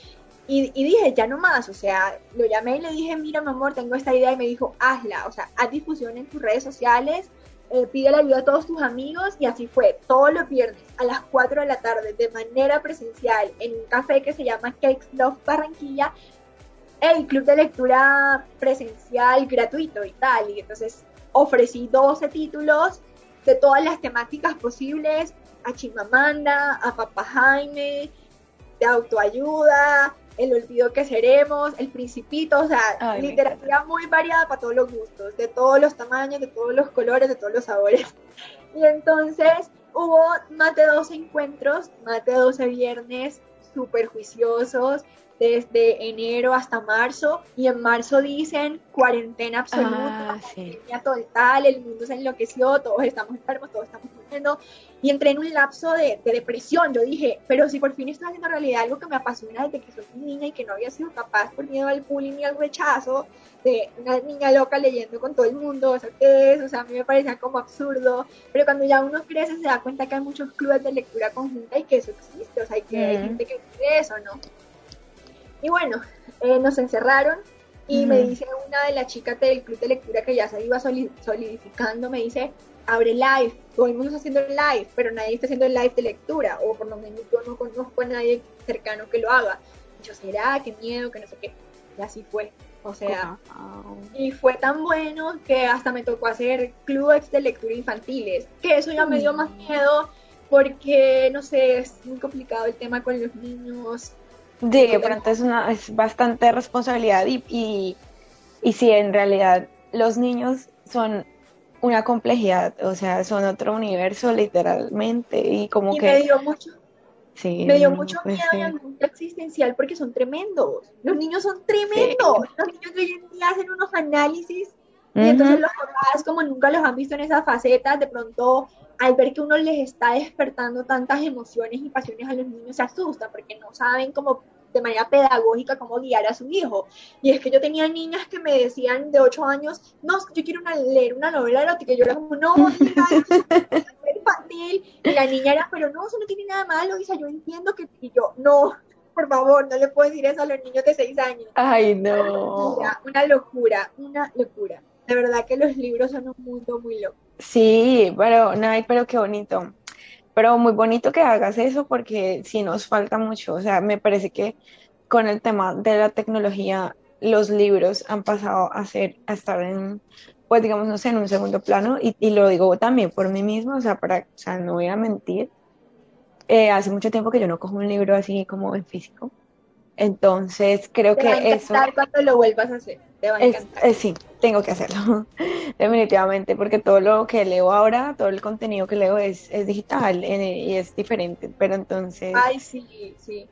y, dije, ya no más, o sea, lo llamé y le dije, mira, mi amor, tengo esta idea y me dijo, hazla, o sea, haz difusión en tus redes sociales, eh, pide ayuda a todos tus amigos y así fue, todos los viernes a las 4 de la tarde de manera presencial en un café que se llama Cakes Love Barranquilla, el club de lectura presencial gratuito y tal, y entonces ofrecí 12 títulos de todas las temáticas posibles, a Chimamanda, a Papá Jaime, de autoayuda, el olvido que seremos, el principito, o sea, literatura muy variada para todos los gustos, de todos los tamaños, de todos los colores, de todos los sabores. Y entonces hubo más de 12 encuentros, más de 12 viernes súper juiciosos desde enero hasta marzo y en marzo dicen cuarentena absoluta, Ah, sí. total, el mundo se enloqueció, todos estamos enfermos, todos estamos muriendo y entré en un lapso de, de depresión. Yo dije, pero si por fin estoy haciendo realidad algo que me apasiona desde que soy niña y que no había sido capaz por miedo al bullying y al rechazo, de una niña loca leyendo con todo el mundo, o sea, ¿qué es? O sea, a mí me parecía como absurdo, pero cuando ya uno crece se da cuenta que hay muchos clubes de lectura conjunta y que eso existe, o sea, y que hay Mm. gente que vive eso, ¿no? Y bueno, eh, nos encerraron y me dice una de las chicas del club de lectura que ya se iba soli- solidificando, me dice, abre live, todo el mundo está haciendo live, pero nadie está haciendo live de lectura, o por lo menos yo no conozco a nadie cercano que lo haga. Y yo, ¿será? Qué miedo, que no sé qué. Y así fue. O sea, y fue tan bueno que hasta me tocó hacer clubes de lectura infantiles, que eso ya me dio más miedo porque, no sé, es muy complicado el tema con los niños. De pronto es, una, es bastante responsabilidad y, y, y sí, en realidad los niños son una complejidad, o sea, son otro universo literalmente y como y que... me dio mucho, sí, me dio mucho pues miedo sí. y angustia existencial porque son tremendos. Los niños son tremendos. Los niños de hoy en día hacen unos análisis y Ujú. entonces los papás, como nunca los han visto en esas facetas, de pronto al ver que uno les está despertando tantas emociones y pasiones a los niños se asustan porque no saben cómo de manera pedagógica cómo guiar a su hijo. Y es que yo tenía niñas que me decían de 8 años, no, yo quiero una- leer una novela erótica. Y yo era como, no, es infantil. Y la niña era, pero no, eso no tiene nada malo, Isa, yo entiendo que... Y yo, no, por favor, no le puedo decir eso a los niños de 6 años. Ay, Una no. locura, una locura, una locura. De verdad que los libros son un mundo muy loco. Sí, pero, ay, pero qué bonito. Pero muy bonito que hagas eso porque sí nos falta mucho. O sea, me parece que con el tema de la tecnología, los libros han pasado a ser, a estar en, pues digamos, no sé, en un segundo plano. Y, y lo digo también por mí misma, o sea, para, o sea, no voy a mentir. Eh, hace mucho tiempo que yo no cojo un libro así como en físico. Entonces, creo Te va a que eso. encantar cuando lo vuelvas a hacer. Te va a Es, encantar. eh, sí, tengo que hacerlo, definitivamente, porque todo lo que leo ahora, todo el contenido que leo es, es digital eh, y es diferente, pero entonces, Ay, sí, sí.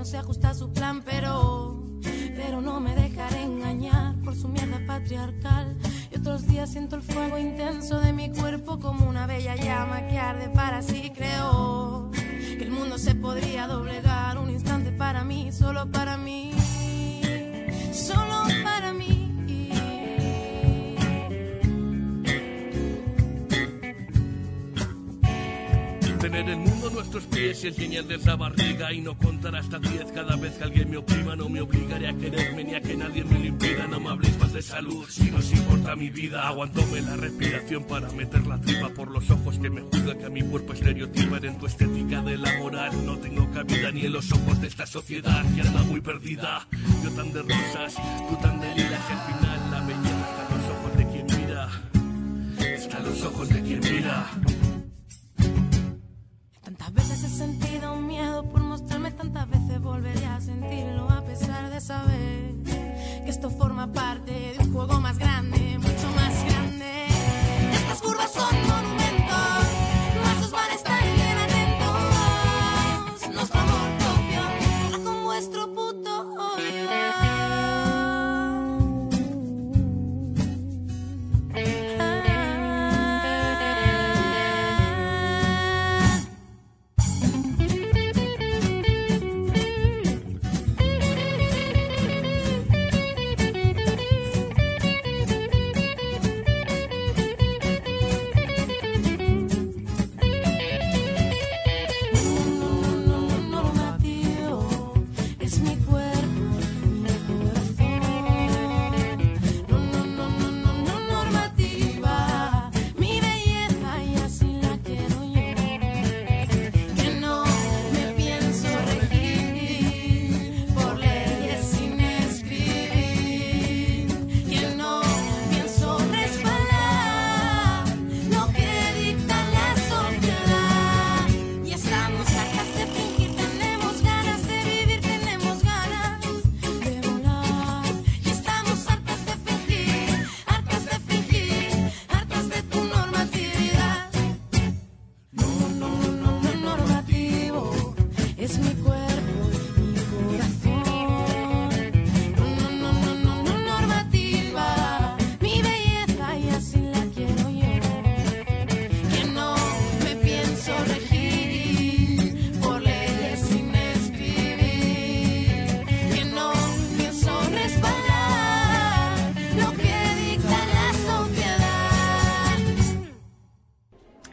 No se ajusta a su plan, pero, pero no me dejaré engañar por su mierda patriarcal. Y otros días siento el fuego intenso de mi cuerpo como una bella llama que arde para sí. Creo que el mundo se podría doblegar un instante para mí, solo para mí, solo para mí. Tener el mundo nuestros pies y enseñarles la barriga y no contar hasta diez cada vez que alguien me oprima. No me obligaré a quererme ni a que nadie me lo impida. No me habléis más de salud si no os importa mi vida. Aguantóme la respiración para meter la tripa por los ojos que me juzgan que a mi cuerpo estereotipan en tu estética de la moral. No tengo cabida ni en los ojos de esta sociedad que anda muy perdida. Yo tan de rosas, tú tan de lilas y al final la belleza está en los ojos de quien mira. Está en los ojos de quien mira. Sentido miedo por mostrarme, tantas veces volveré a sentirlo a pesar de saber que esto forma parte de un juego más grande, mucho más grande. Estas curvas son monumentos,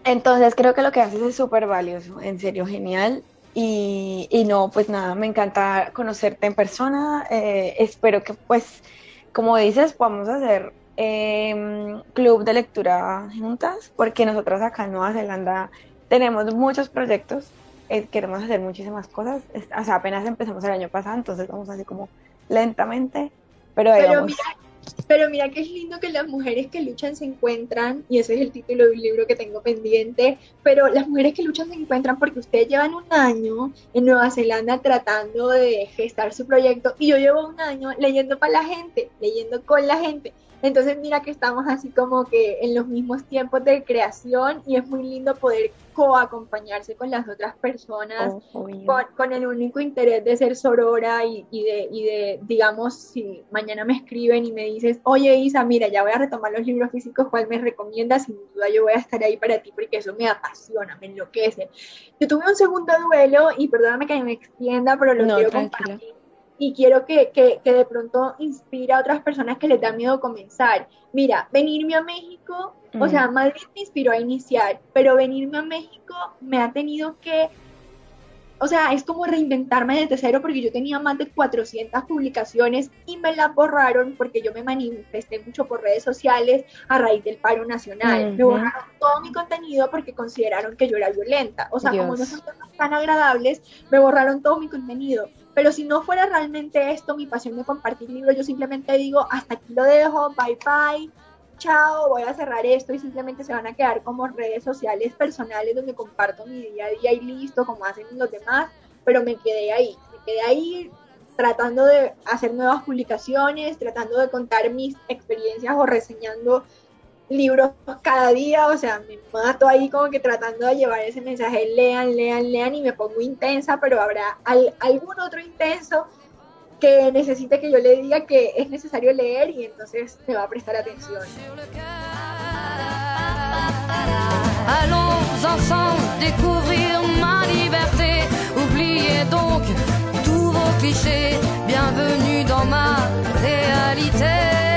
Entonces creo que lo que haces es súper valioso, en serio, genial. Y, y, no, pues nada, me encanta conocerte en persona. Eh, espero que pues, como dices, podamos hacer eh, club de lectura juntas, porque nosotros acá en Nueva Zelanda tenemos muchos proyectos, eh, queremos hacer muchísimas cosas. O sea, apenas empezamos el año pasado, entonces vamos así como lentamente, pero, pero mira, pero mira que es lindo que las mujeres que luchan se encuentran, y ese es el título de un libro que tengo pendiente, pero las mujeres que luchan se encuentran porque ustedes llevan un año en Nueva Zelanda tratando de gestar su proyecto y yo llevo un año leyendo para la gente, leyendo con la gente. Entonces mira que estamos así como que en los mismos tiempos de creación y es muy lindo poder coacompañarse con las otras personas oh, con, el único interés de ser sorora y, de, y de, digamos, si mañana me escriben y me dices, oye Isa, mira, ya voy a retomar los libros físicos, ¿cuál me recomiendas? Sin duda yo voy a estar ahí para ti porque eso me apasiona, me enloquece. Yo tuve un segundo duelo y perdóname que me extienda, pero lo quiero compartir y quiero que, que, que, de pronto inspire a otras personas que les da miedo comenzar. Mira, venirme a México, o sea, Madrid me inspiró a iniciar, pero venirme a México me ha tenido que, o sea, es como reinventarme desde cero porque yo tenía más de 400 publicaciones y me las borraron porque yo me manifesté mucho por redes sociales a raíz del paro nacional. Me borraron todo mi contenido porque consideraron que yo era violenta. O sea, como no son tan agradables, me borraron todo mi contenido pero si no fuera realmente esto, mi pasión de compartir libros, yo simplemente digo, hasta aquí lo dejo, bye bye, chao, voy a cerrar esto y simplemente se van a quedar como redes sociales personales donde comparto mi día a día y listo, como hacen los demás, pero me quedé ahí, me quedé ahí tratando de hacer nuevas publicaciones, tratando de contar mis experiencias o reseñando libros cada día, o sea, me mato ahí como que tratando de llevar ese mensaje, lean, lean, lean y me pongo intensa, pero habrá algún otro intenso que necesite que yo le diga que es necesario leer y entonces me va a prestar atención. Allons ensemble découvrir ma liberté. Oubliez donc tous vos clichés. Bienvenue dans ma réalité.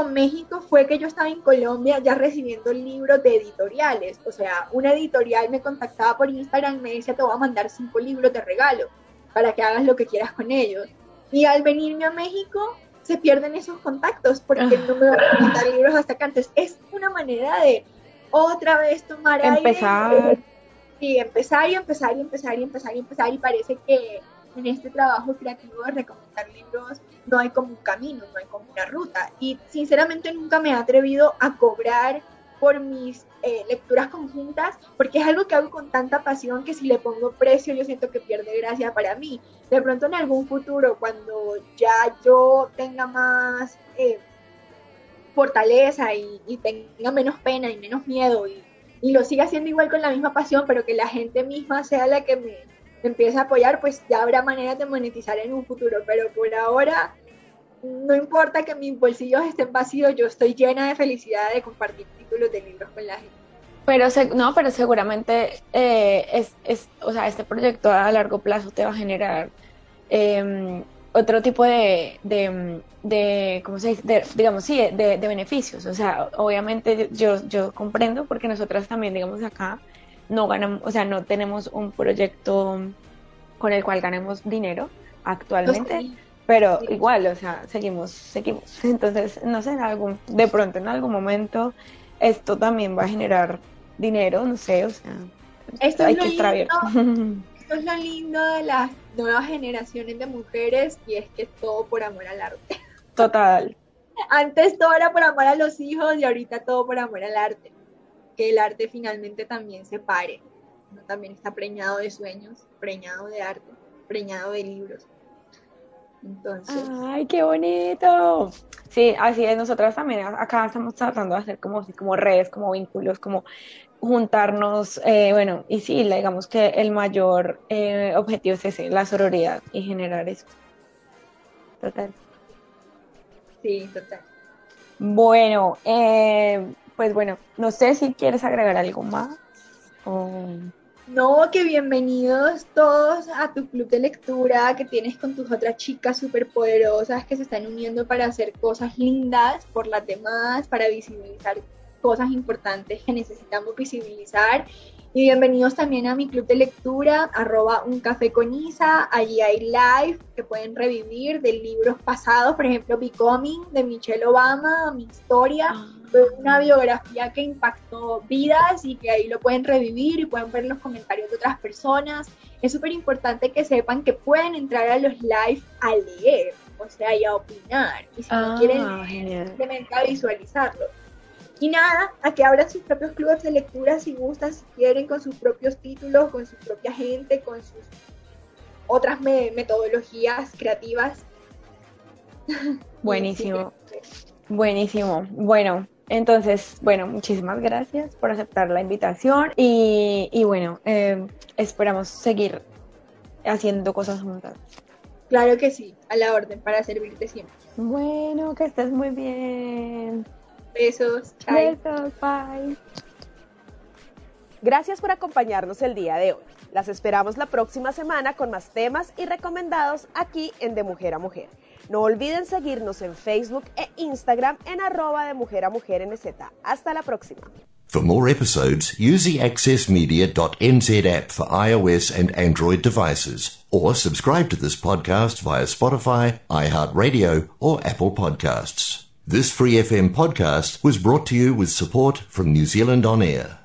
Con México fue que yo estaba en Colombia ya recibiendo libros de editoriales. O sea, una editorial me contactaba por Instagram y me decía, te voy a mandar cinco libros de regalo para que hagas lo que quieras con ellos. Y al venirme a México, se pierden esos contactos porque no me van a mandar libros hasta acá. Entonces, es una manera de otra vez tomar empezar. y empezar y empezar y empezar y empezar y empezar. Y parece que en este trabajo creativo de recomendar libros no hay como un camino, no hay como una ruta. Y sinceramente nunca me he atrevido a cobrar por mis eh, lecturas conjuntas, porque es algo que hago con tanta pasión que si le pongo precio yo siento que pierde gracia para mí. De pronto en algún futuro, cuando ya yo tenga más eh, fortaleza y, tenga menos pena y menos miedo y, y lo siga haciendo igual con la misma pasión, pero que la gente misma sea la que me, empieza a apoyar, pues ya habrá maneras de monetizar en un futuro, pero por ahora no importa que mis bolsillos estén vacíos, yo estoy llena de felicidad de compartir títulos de libros con la gente. Pero no, pero seguramente eh, es, es, o sea, este proyecto a largo plazo te va a generar em, otro tipo de, de, de ¿cómo se dice? digamos, sí, de, de, beneficios. O sea, obviamente yo, yo comprendo porque nosotras también, digamos, acá no ganamos, o sea, no tenemos un proyecto con el cual ganemos dinero actualmente, pero igual, o sea, seguimos, seguimos. Entonces, no sé, en algún, de pronto en algún momento esto también va a generar dinero, no sé, o sea, esto hay que estar abierto. Esto es lo lindo de las nuevas generaciones de mujeres y es que todo por amor al arte. Total. Antes todo era por amor a los hijos y ahorita todo por amor al arte. Que el arte finalmente también se pare. También está preñado de sueños, preñado de arte, preñado de libros. Entonces. ¡Ay, qué bonito! Sí, así es. Nosotras también acá estamos tratando de hacer como, como redes, como vínculos, como juntarnos. Eh, bueno, y sí, digamos que el mayor eh, objetivo es ese, la sororidad y generar eso. Total. Sí, total. Bueno, eh, pues bueno, no sé si quieres agregar algo más. O... No, que bienvenidos todos a tu club de lectura que tienes con tus otras chicas súper poderosas que se están uniendo para hacer cosas lindas por las demás, para visibilizar cosas importantes que necesitamos visibilizar. Y bienvenidos también a mi club de lectura, arroba un café con Isa. Allí hay live que pueden revivir de libros pasados, por ejemplo, Becoming de Michelle Obama, mi historia. Una biografía que impactó vidas y que ahí lo pueden revivir y pueden ver los comentarios de otras personas. Es súper importante que sepan que pueden entrar a los live a leer, o sea, y a opinar. Y si no ah, quieren simplemente a visualizarlo. Y nada, a que abran sus propios clubes de lectura si gustan, si quieren, con sus propios títulos, con su propia gente, con sus otras metodologías creativas. Buenísimo. Buenísimo. Bueno, entonces, bueno, muchísimas gracias por aceptar la invitación y, bueno, eh, esperamos seguir haciendo cosas juntas. Claro que sí, a la orden, para servirte siempre. Bueno, que estés muy bien. Besos, chao. Besos, bye. Gracias por acompañarnos el día de hoy. Las esperamos la próxima semana con más temas y recomendados aquí en De Mujer a Mujer. No olviden seguirnos en Facebook e Instagram en arroba de mujer a mujer NZ. Hasta la próxima. For more episodes, use the accessmedia.nz app for iOS and Android devices, or subscribe to this podcast via Spotify, iHeartRadio, or Apple Podcasts. This Free FM podcast was brought to you with support from New Zealand On Air.